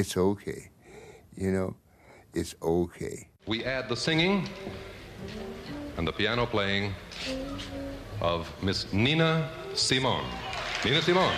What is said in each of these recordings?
it's okay. You know, it's okay. We add the singing and the piano playing of Miss Nina Simone. Nina Simone.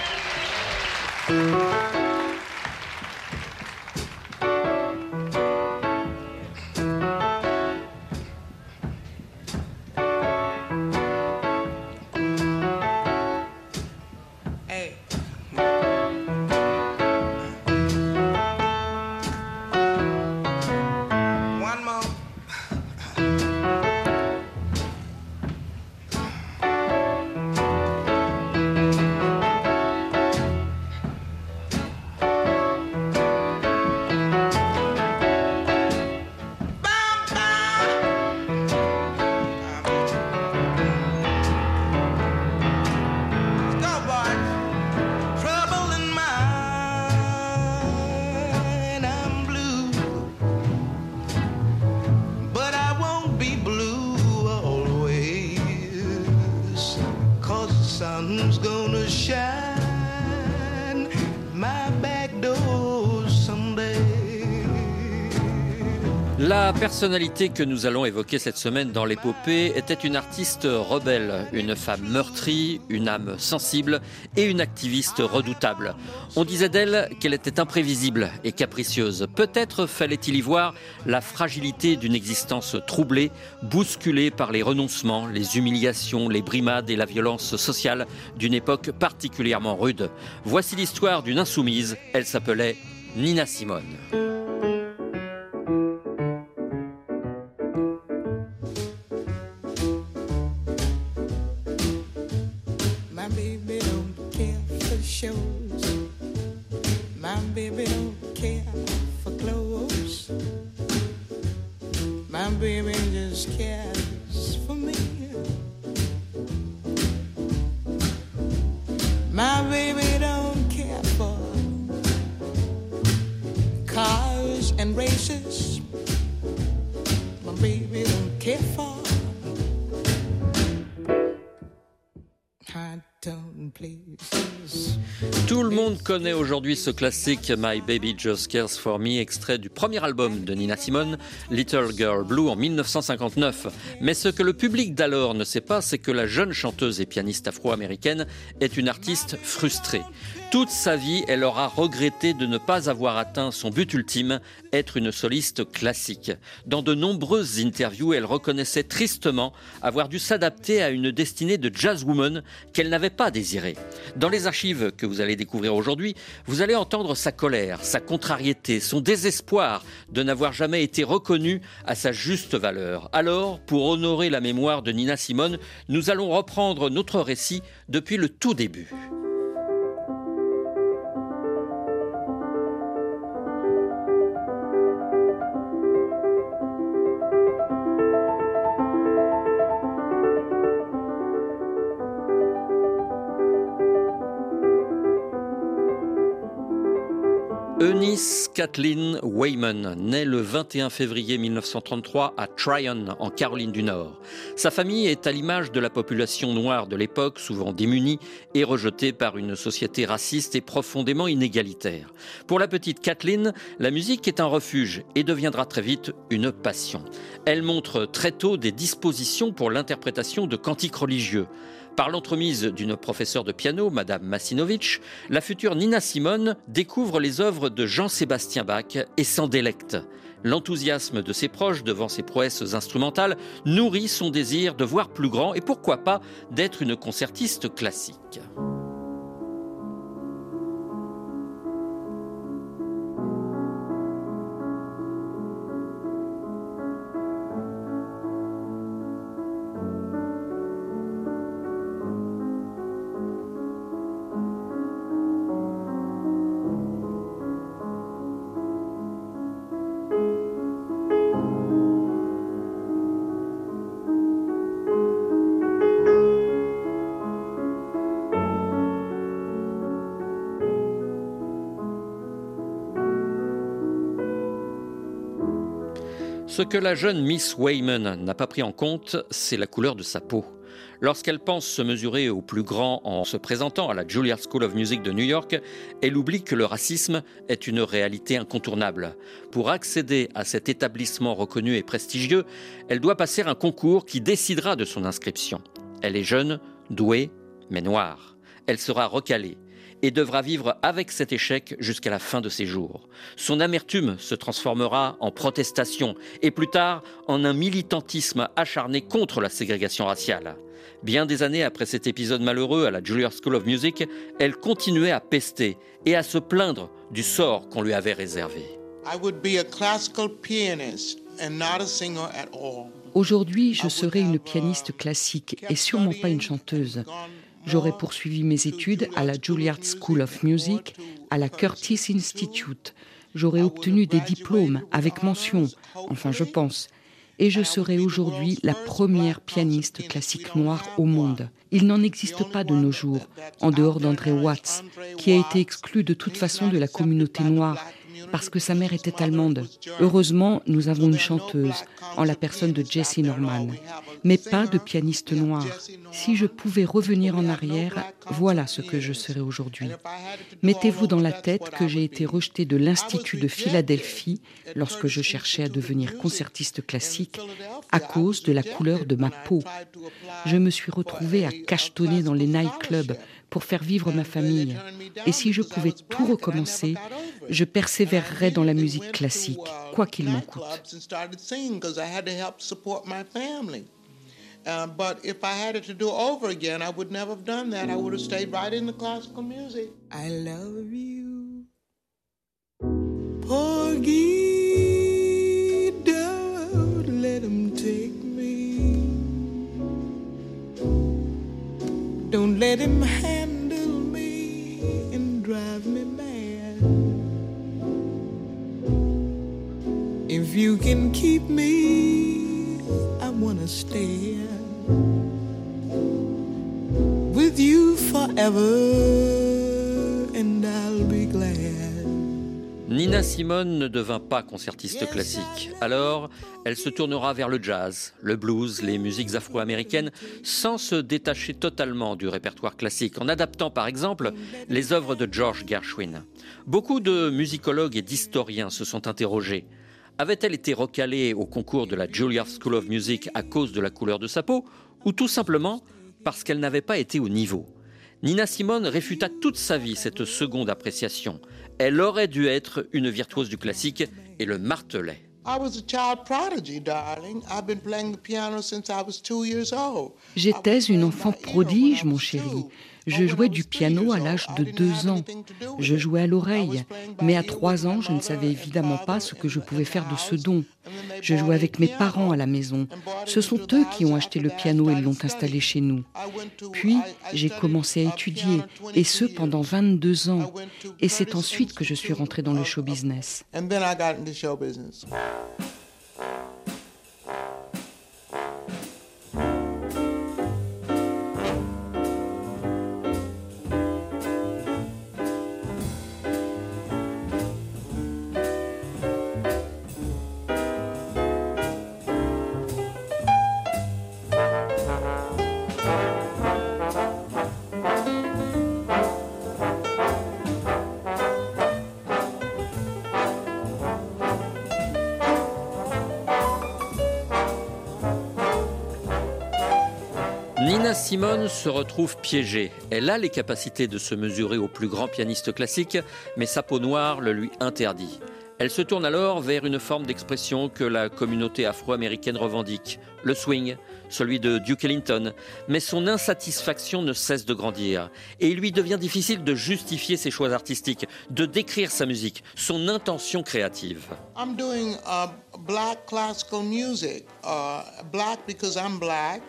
La personnalité que nous allons évoquer cette semaine dans l'épopée était une artiste rebelle, une femme meurtrie, une âme sensible et une activiste redoutable. On disait d'elle qu'elle était imprévisible et capricieuse. Peut-être fallait-il y voir la fragilité d'une existence troublée, bousculée par les renoncements, les humiliations, les brimades et la violence sociale d'une époque particulièrement rude. Voici l'histoire d'une insoumise. Elle s'appelait Nina Simone. Connaît aujourd'hui ce classique My Baby Just Cares For Me, extrait du premier album de Nina Simone, Little Girl Blue en 1959. Mais ce que le public d'alors ne sait pas, c'est que la jeune chanteuse et pianiste afro-américaine est une artiste frustrée. Toute sa vie, elle aura regretté de ne pas avoir atteint son but ultime, être une soliste classique. Dans de nombreuses interviews, elle reconnaissait tristement avoir dû s'adapter à une destinée de jazzwoman qu'elle n'avait pas désirée. Dans les archives que vous allez découvrir aujourd'hui, vous allez entendre sa colère, sa contrariété, son désespoir de n'avoir jamais été reconnue à sa juste valeur. Alors, pour honorer la mémoire de Nina Simone, nous allons reprendre notre récit depuis le tout début. Kathleen Wayman naît le 21 février 1933 à Tryon, en Caroline du Nord. Sa famille est à l'image de la population noire de l'époque, souvent démunie et rejetée par une société raciste et profondément inégalitaire. Pour la petite Kathleen, la musique est un refuge et deviendra très vite une passion. Elle montre très tôt des dispositions pour l'interprétation de cantiques religieux. Par l'entremise d'une professeure de piano, Madame Massinovitch, la future Nina Simone découvre les œuvres de Jean-Sébastien Bach et s'en délecte. L'enthousiasme de ses proches devant ses prouesses instrumentales nourrit son désir de voir plus grand et pourquoi pas d'être une concertiste classique. Ce que la jeune Miss Wayman n'a pas pris en compte, c'est la couleur de sa peau. Lorsqu'elle pense se mesurer au plus grand en se présentant à la Juilliard School of Music de New York, elle oublie que le racisme est une réalité incontournable. Pour accéder à cet établissement reconnu et prestigieux, elle doit passer un concours qui décidera de son inscription. Elle est jeune, douée, mais noire. Elle sera recalée et devra vivre avec cet échec jusqu'à la fin de ses jours. Son amertume se transformera en protestation et plus tard en un militantisme acharné contre la ségrégation raciale. Bien des années après cet épisode malheureux à la Juilliard School of Music, elle continuait à pester et à se plaindre du sort qu'on lui avait réservé. Aujourd'hui, je serais une pianiste classique et sûrement pas une chanteuse. J'aurais poursuivi mes études à la Juilliard School of Music, à la Curtis Institute. J'aurais obtenu des diplômes avec mention, enfin je pense et je serai aujourd'hui la première pianiste classique noire au monde. Il n'en existe pas de nos jours, en dehors d'André Watts, qui a été exclu de toute façon de la communauté noire parce que sa mère était allemande. Heureusement, nous avons une chanteuse, en la personne de Jessie Norman, mais pas de pianiste noir. Si je pouvais revenir en arrière, voilà ce que je serais aujourd'hui. Mettez-vous dans la tête que j'ai été rejetée de l'Institut de Philadelphie lorsque je cherchais à devenir concertiste classique à cause de la couleur de ma peau. Je me suis retrouvée à cachetonner dans les nightclubs pour faire vivre ma famille. Et si je pouvais tout recommencer, je persévérerais dans la musique classique, quoi qu'il m'en coûte. I devint pas concertiste classique. Alors, elle se tournera vers le jazz, le blues, les musiques afro-américaines, sans se détacher totalement du répertoire classique, en adaptant par exemple les œuvres de George Gershwin. Beaucoup de musicologues et d'historiens se sont interrogés. Avait-elle été recalée au concours de la Juilliard School of Music à cause de la couleur de sa peau, ou tout simplement parce qu'elle n'avait pas été au niveau? Nina Simone réfuta toute sa vie cette seconde appréciation. Elle aurait dû être une virtuose du classique et le martelait. J'étais une enfant prodige, mon chéri. Je jouais du piano à l'âge de deux ans. Je jouais à l'oreille, mais à trois ans, je ne savais évidemment pas ce que je pouvais faire de ce don. Je jouais avec mes parents à la maison. Ce sont eux qui ont acheté le piano et l'ont installé chez nous. Puis, j'ai commencé à étudier, et ce pendant 22 ans. Et c'est ensuite que je suis rentrée dans le show business. Simone se retrouve piégée. Elle a les capacités de se mesurer au plus grand pianiste classique, mais sa peau noire le lui interdit. Elle se tourne alors vers une forme d'expression que la communauté afro-américaine revendique, le swing, celui de Duke Ellington. Mais son insatisfaction ne cesse de grandir et il lui devient difficile de justifier ses choix artistiques, de décrire sa musique, son intention créative.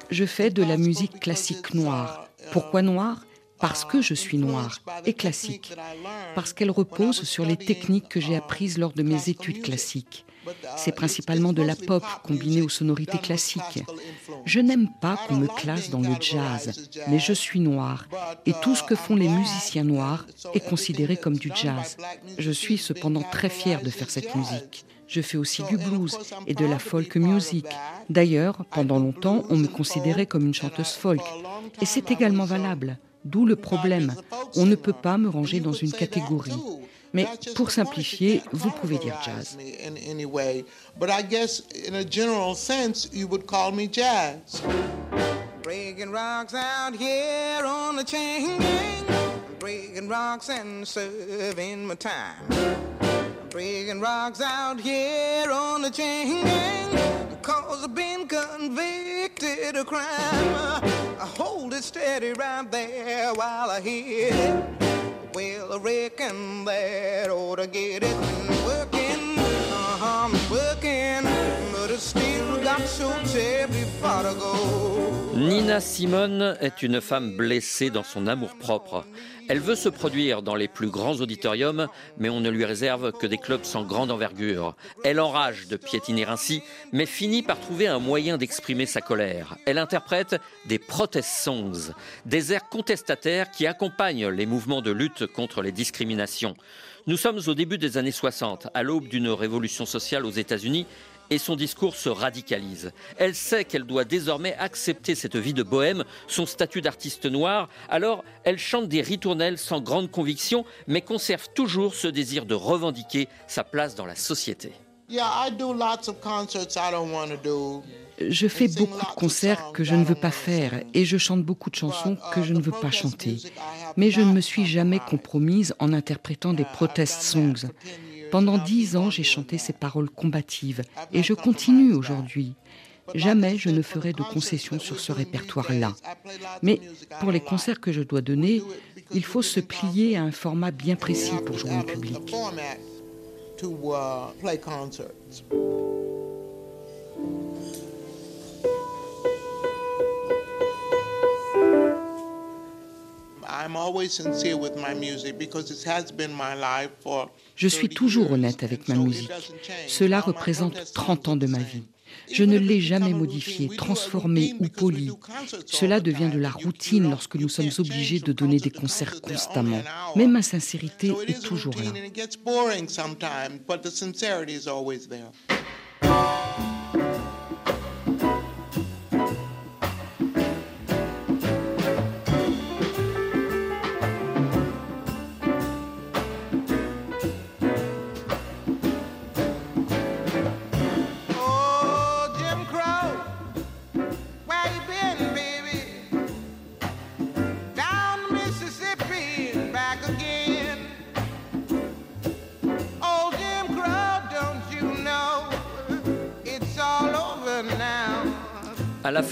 Je fais de la musique classique noire. Pourquoi noire? Parce que je suis noire et classique, parce qu'elle repose sur les techniques que j'ai apprises lors de mes études classiques. C'est principalement de la pop combinée aux sonorités classiques. Je n'aime pas qu'on me classe dans le jazz, mais je suis noire et tout ce que font les musiciens noirs est considéré comme du jazz. Je suis cependant très fière de faire cette musique. Je fais aussi du blues et de la folk music. D'ailleurs, pendant longtemps, on me considérait comme une chanteuse folk. Et c'est également valable. D'où le problème. On ne peut pas me ranger dans une catégorie. Mais pour simplifier, vous pouvez dire jazz. Breaking rocks out here on the chain gang. Breaking rocks and serving my time. Breaking rocks out here on the chain gang. Cause I've been convicted of crime. Hold it steady right there while I hit it. Well, I reckon that ought to get it Nina Simone est une femme blessée dans son amour-propre. Elle veut se produire dans les plus grands auditoriums, mais on ne lui réserve que des clubs sans grande envergure. Elle enrage de piétiner ainsi, mais finit par trouver un moyen d'exprimer sa colère. Elle interprète des protest songs, des airs contestataires qui accompagnent les mouvements de lutte contre les discriminations. Nous sommes au début des années 60, à l'aube d'une révolution sociale aux États-Unis, et son discours se radicalise. Elle sait qu'elle doit désormais accepter cette vie de bohème, son statut d'artiste noir, alors elle chante des ritournelles sans grande conviction, mais conserve toujours ce désir de revendiquer sa place dans la société. Je fais beaucoup de concerts que je ne veux pas faire et je chante beaucoup de chansons que je ne veux pas chanter. Mais je ne me suis jamais compromise en interprétant des protest songs. Pendant dix ans, j'ai chanté ces paroles combatives et je continue aujourd'hui. Jamais je ne ferai de concessions sur ce répertoire-là. Mais pour les concerts que je dois donner, il faut se plier à un format bien précis pour jouer en public. Je suis toujours honnête avec ma musique. Cela représente 30 ans de ma vie. Je ne l'ai jamais modifié, transformé ou poli. Cela devient de la routine lorsque nous sommes obligés de donner des concerts constamment. Mais ma sincérité est toujours là.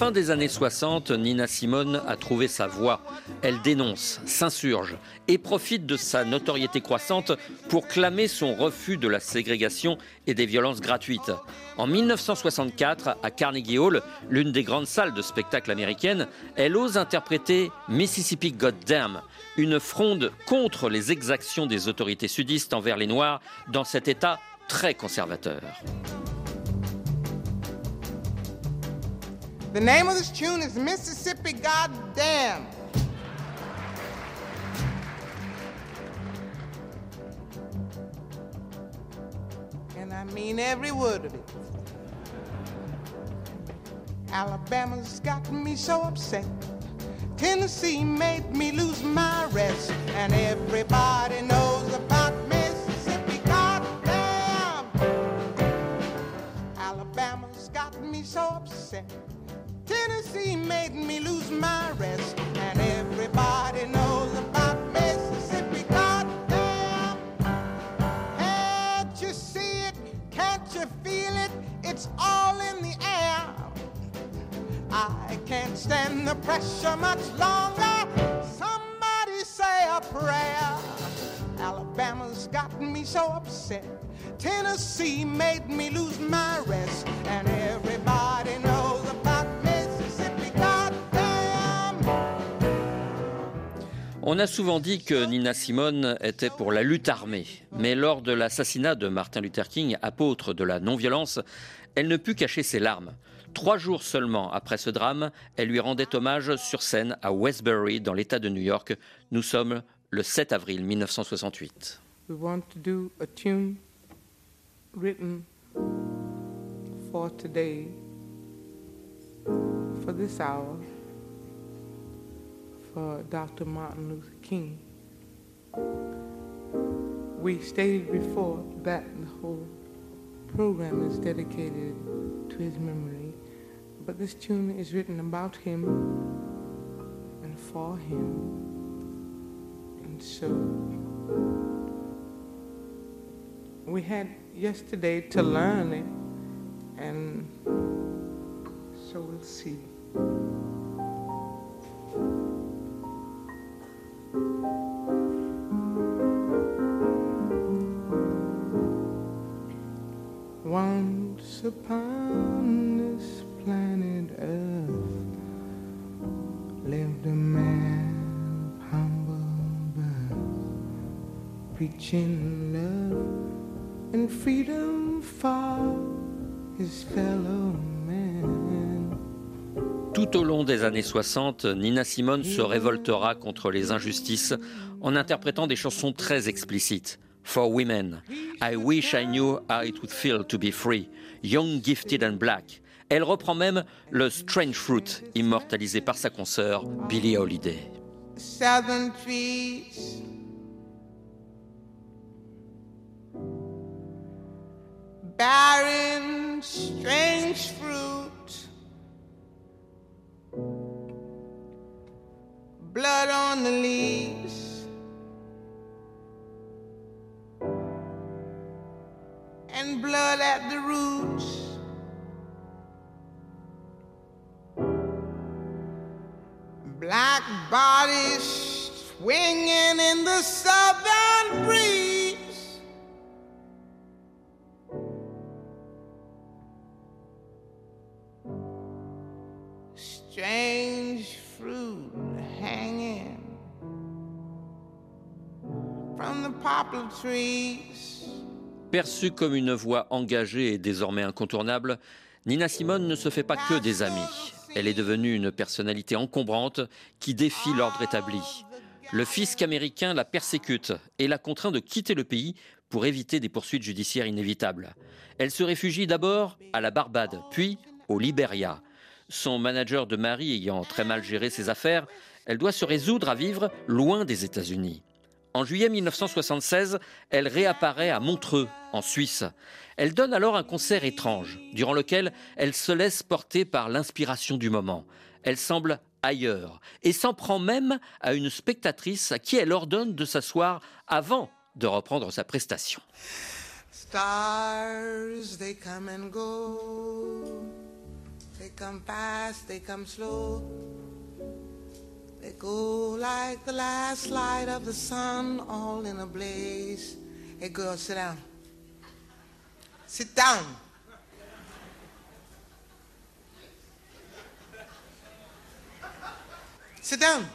Fin des années 60, Nina Simone a trouvé sa voie. Elle dénonce, s'insurge et profite de sa notoriété croissante pour clamer son refus de la ségrégation et des violences gratuites. En 1964, à Carnegie Hall, l'une des grandes salles de spectacle américaines, elle ose interpréter Mississippi Goddamn, une fronde contre les exactions des autorités sudistes envers les Noirs dans cet État très conservateur. The name of this tune is Mississippi Goddamn. And I mean every word of it. Alabama's got me so upset. Tennessee made me lose my rest. And everybody knows about Mississippi. Goddamn. Alabama's got me so upset. Tennessee made me lose my rest, and everybody knows about Mississippi. Goddamn! Can't you see it? Can't you feel it? It's all in the air. I can't stand the pressure much longer. Somebody say a prayer. Alabama's gotten me so upset. Tennessee made me lose my rest, and everybody knows On a souvent dit que Nina Simone était pour la lutte armée, mais lors de l'assassinat de Martin Luther King, apôtre de la non-violence, elle ne put cacher ses larmes. Trois jours seulement après ce drame, elle lui rendait hommage sur scène à Westbury, dans l'État de New York. Nous sommes le 7 avril 1968. We want to do a tune written for today, for this hour, Uh, for Dr. Martin Luther King. We stated before that the whole program is dedicated to his memory, but this tune is written about him and for him. And so we had yesterday to learn it, and so we'll see. Tout au long des années 60, Nina Simone se révoltera contre les injustices en interprétant des chansons très explicites. For Women, I Wish I Knew How It Would Feel to Be Free, Young, Gifted and Black. Elle reprend même le Strange Fruit, immortalisé par sa consoeur Billie Holiday. southern trees. Barren, strange fruit. Blood on the leaves. And blood at the roots. Black bodies swinging in the southern Perçue comme une voix engagée et désormais incontournable, Nina Simone ne se fait pas que des amis. Elle est devenue une personnalité encombrante qui défie l'ordre établi. Le fisc américain la persécute et la contraint de quitter le pays pour éviter des poursuites judiciaires inévitables. Elle se réfugie d'abord à la Barbade, puis au Liberia. Son manager de mari ayant très mal géré ses affaires, elle doit se résoudre à vivre loin des États-Unis. En juillet 1976, elle réapparaît à Montreux, en Suisse. Elle donne alors un concert étrange, durant lequel elle se laisse porter par l'inspiration du moment. Elle semble ailleurs et s'en prend même à une spectatrice à qui elle ordonne de s'asseoir avant de reprendre sa prestation. Stars, they come and go. They come fast, they come slow. They go like the last light of the sun, all in a blaze. Hey, girl, sit down. Sit down. Sit down.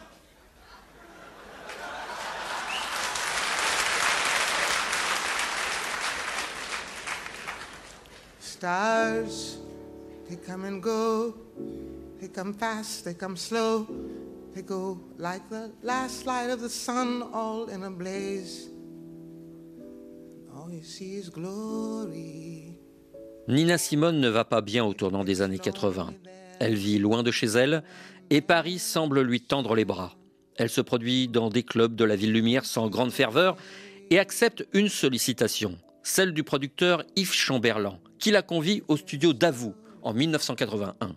Stars, they come and go. They come fast, they come slow. Nina Simone ne va pas bien au tournant des années 80. Elle vit loin de chez elle et Paris semble lui tendre les bras. Elle se produit dans des clubs de la ville lumière sans grande ferveur et accepte une sollicitation, celle du producteur Yves Chamberlain, qui la convie au studio Davout en 1981.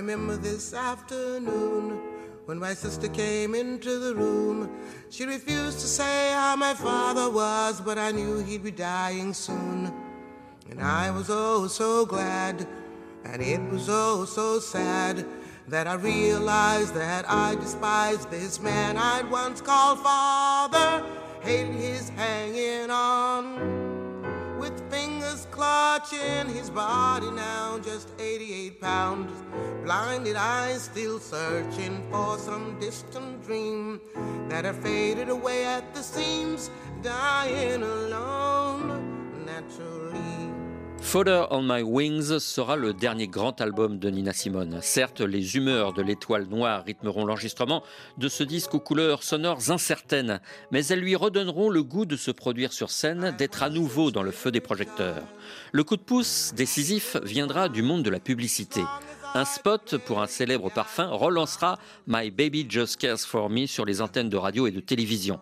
Remember this afternoon when my sister came into the room. She refused to say how my father was, but I knew he'd be dying soon. And I was oh so glad, and it was oh so sad that I realized that I despised this man I'd once called father, hated his hanging clutching his body now, just 88 pounds. Blinded eyes still searching for some distant dream that had faded away at the seams, dying alone. Naturally, Fodder on My Wings sera le dernier grand album de Nina Simone. Certes, les humeurs de l'étoile noire rythmeront l'enregistrement de ce disque aux couleurs sonores incertaines, mais elles lui redonneront le goût de se produire sur scène, d'être à nouveau dans le feu des projecteurs. Le coup de pouce décisif viendra du monde de la publicité. Un spot pour un célèbre parfum relancera My Baby Just Cares for Me sur les antennes de radio et de télévision.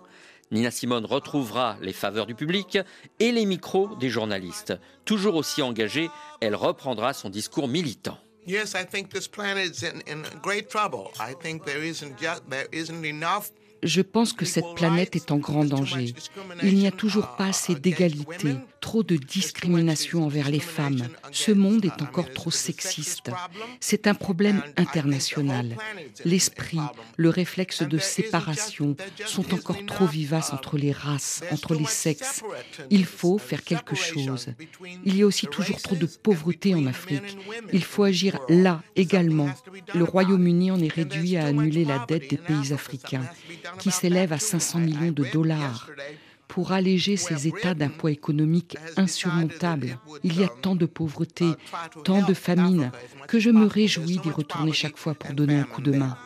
Nina Simone retrouvera les faveurs du public et les micros des journalistes. Toujours aussi engagée, elle reprendra son discours militant. Yes, I think this planet is in, in great trouble. I think there isn't just, there isn't enough je pense que cette planète est en grand danger. Il n'y a toujours pas assez d'égalité, trop de discrimination envers les femmes. Ce monde est encore trop sexiste. C'est un problème international. L'esprit, le réflexe de séparation sont encore trop vivaces entre les races, entre les sexes. Il faut faire quelque chose. Il y a aussi toujours trop de pauvreté en Afrique. Il faut agir là également. Le Royaume-Uni en est réduit à annuler la dette des pays africains qui s'élève à 500 millions de dollars pour alléger ces États d'un poids économique insurmontable. Il y a tant de pauvreté, tant de famine, que je me réjouis d'y retourner chaque fois pour donner un coup de main.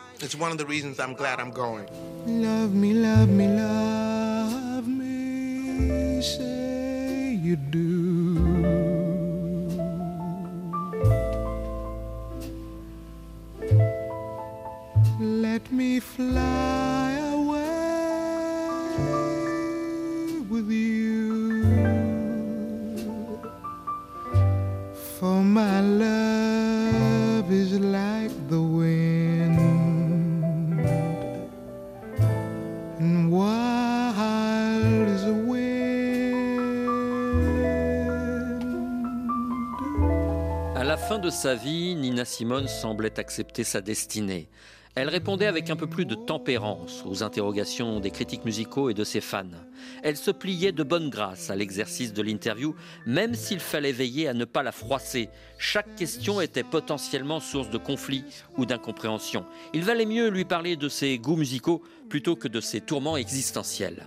Love me, love me, love me, say you do. Sa vie, Nina Simone semblait accepter sa destinée. Elle répondait avec un peu plus de tempérance aux interrogations des critiques musicaux et de ses fans. Elle se pliait de bonne grâce à l'exercice de l'interview, même s'il fallait veiller à ne pas la froisser. Chaque question était potentiellement source de conflit ou d'incompréhension. Il valait mieux lui parler de ses goûts musicaux plutôt que de ses tourments existentiels.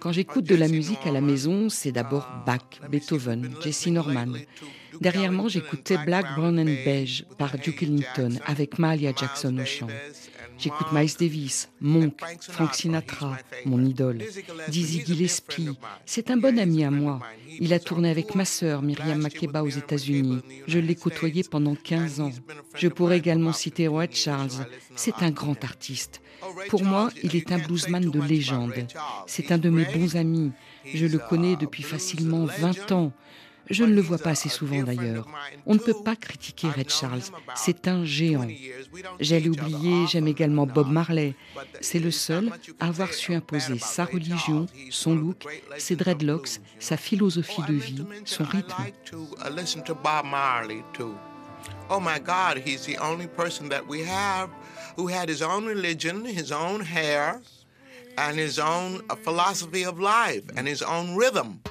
Quand j'écoute de la musique à la maison, c'est d'abord Bach, Beethoven, Jesse Norman. Derrière moi, j'écoutais Black, Brown and Beige par Duke Ellington avec Mahalia Jackson au chant. J'écoute Miles Davis, Monk, Frank Sinatra, mon idole, Dizzy Gillespie. C'est un bon ami à moi. Il a tourné avec ma sœur Myriam Makeba aux États-Unis. Je l'ai côtoyé pendant 15 ans. Je pourrais également citer Red Charles. C'est un grand artiste. Pour moi, il est un bluesman de légende. C'est un de mes bons amis. Je le connais depuis facilement 20 ans. Je ne le vois pas assez souvent d'ailleurs. On ne peut pas critiquer Red Charles, c'est un géant. J'ai oublié, j'aime également Bob Marley. C'est le seul à avoir su imposer sa religion, son look, ses dreadlocks, sa philosophie de vie, son rythme. Oh who had his own religion, his own hair, and his own philosophy of life, and his own rhythm.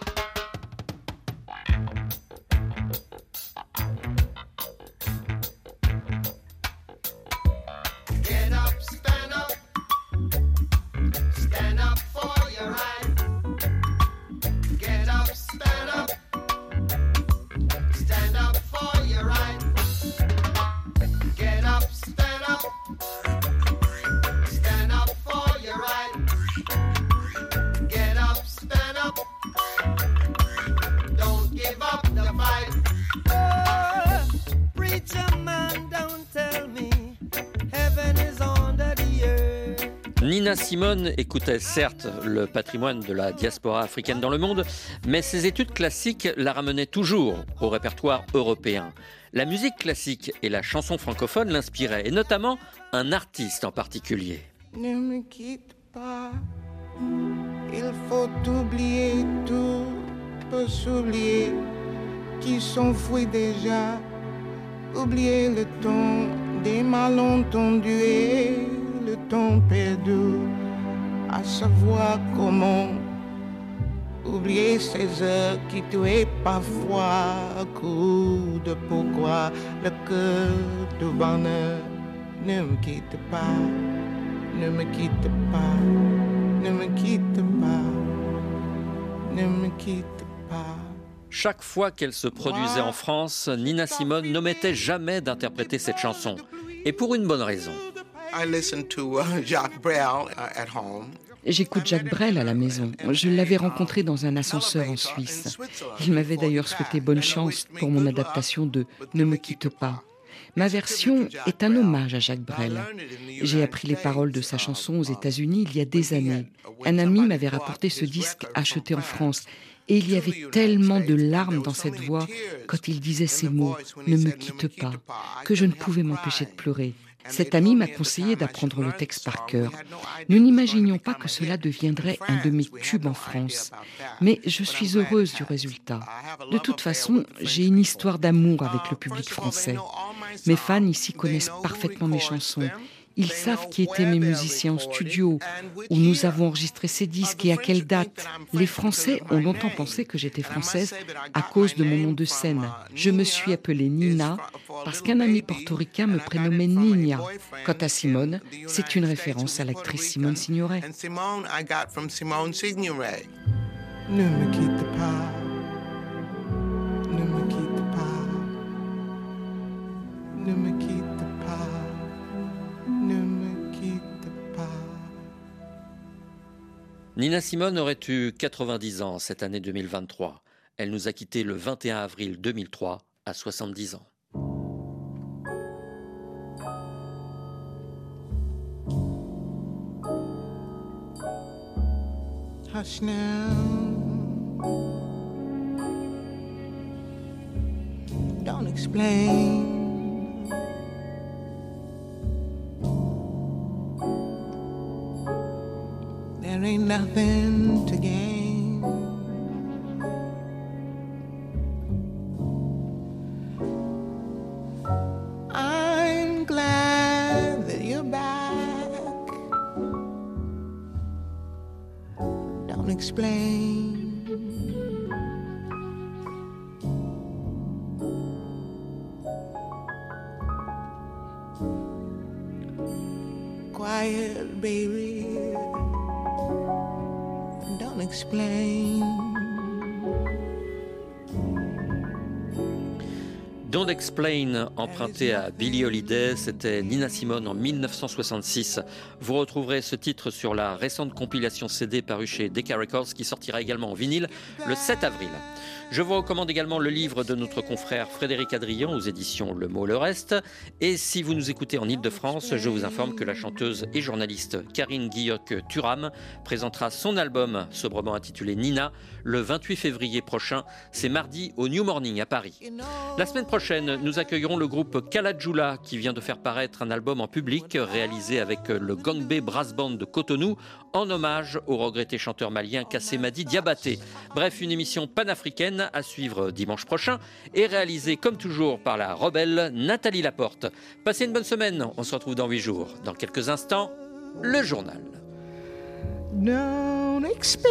Écoutait certes le patrimoine de la diaspora africaine dans le monde, mais ses études classiques la ramenaient toujours au répertoire européen. La musique classique et la chanson francophone l'inspiraient, et notamment un artiste en particulier. Ne me quitte pas, il faut oublier tout, qui déjà, oublier le ton des malentendus et le temps perdu, à savoir comment oublier ces heures qui tuaient parfois à coup de pourquoi le cœur de bonheur ne me quitte pas, ne me quitte pas, ne me quitte pas. Chaque fois qu'elle se produisait en France, Nina Simone n'omettait jamais d'interpréter cette chanson. Et pour une bonne raison. J'écoute Jacques Brel à la maison. Je l'avais rencontré dans un ascenseur en Suisse. Il m'avait d'ailleurs souhaité bonne chance pour mon adaptation de Ne me quitte pas. Ma version est un hommage à Jacques Brel. J'ai appris les paroles de sa chanson aux États-Unis il y a des années. Un ami m'avait rapporté ce disque acheté en France et il y avait tellement de larmes dans cette voix quand il disait ces mots ⁇ Ne me quitte pas ⁇ que je ne pouvais m'empêcher de pleurer. Cet ami m'a conseillé d'apprendre le texte par cœur. Nous n'imaginions pas que cela deviendrait un de mes tubes en France, mais je suis heureuse du résultat. De toute façon, j'ai une histoire d'amour avec le public français. Mes fans ici connaissent parfaitement mes chansons ils savent qui étaient mes musiciens en studio, où nous avons enregistré ces disques et à quelle date. Les Français ont longtemps pensé que j'étais française à cause de mon nom de scène. Je me suis appelée Nina parce qu'un ami portoricain me prénommait Nina. Quant à Simone, c'est une référence à l'actrice Simone Signoret. Nina Simone aurait eu 90 ans cette année 2023. Elle nous a quittés le 21 avril 2003 à 70 ans. Hush now. Don't explain. There ain't nothing to gain. Explain, emprunté à Billie Holiday, c'était Nina Simone en 1966. Vous retrouverez ce titre sur la récente compilation CD parue chez Decca Records qui sortira également en vinyle le 7 avril. Je vous recommande également le livre de notre confrère Frédéric Adrian aux éditions Le Mot Le Reste. Et si vous nous écoutez en Ile-de-France, je vous informe que la chanteuse et journaliste Karine Guilloc-Turam présentera son album sobrement intitulé Nina le 28 février prochain. C'est mardi au New Morning à Paris. La semaine prochaine, nous accueillerons le groupe Kalajula qui vient de faire paraître un album en public réalisé avec le Gangbe Brass Band de Cotonou en hommage au regretté chanteur malien Kassemadi Diabaté. Bref, une émission panafricaine à suivre dimanche prochain et réalisé comme toujours par la rebelle Nathalie Laporte. Passez une bonne semaine, on se retrouve dans 8 jours. Dans quelques instants, le journal. Explain.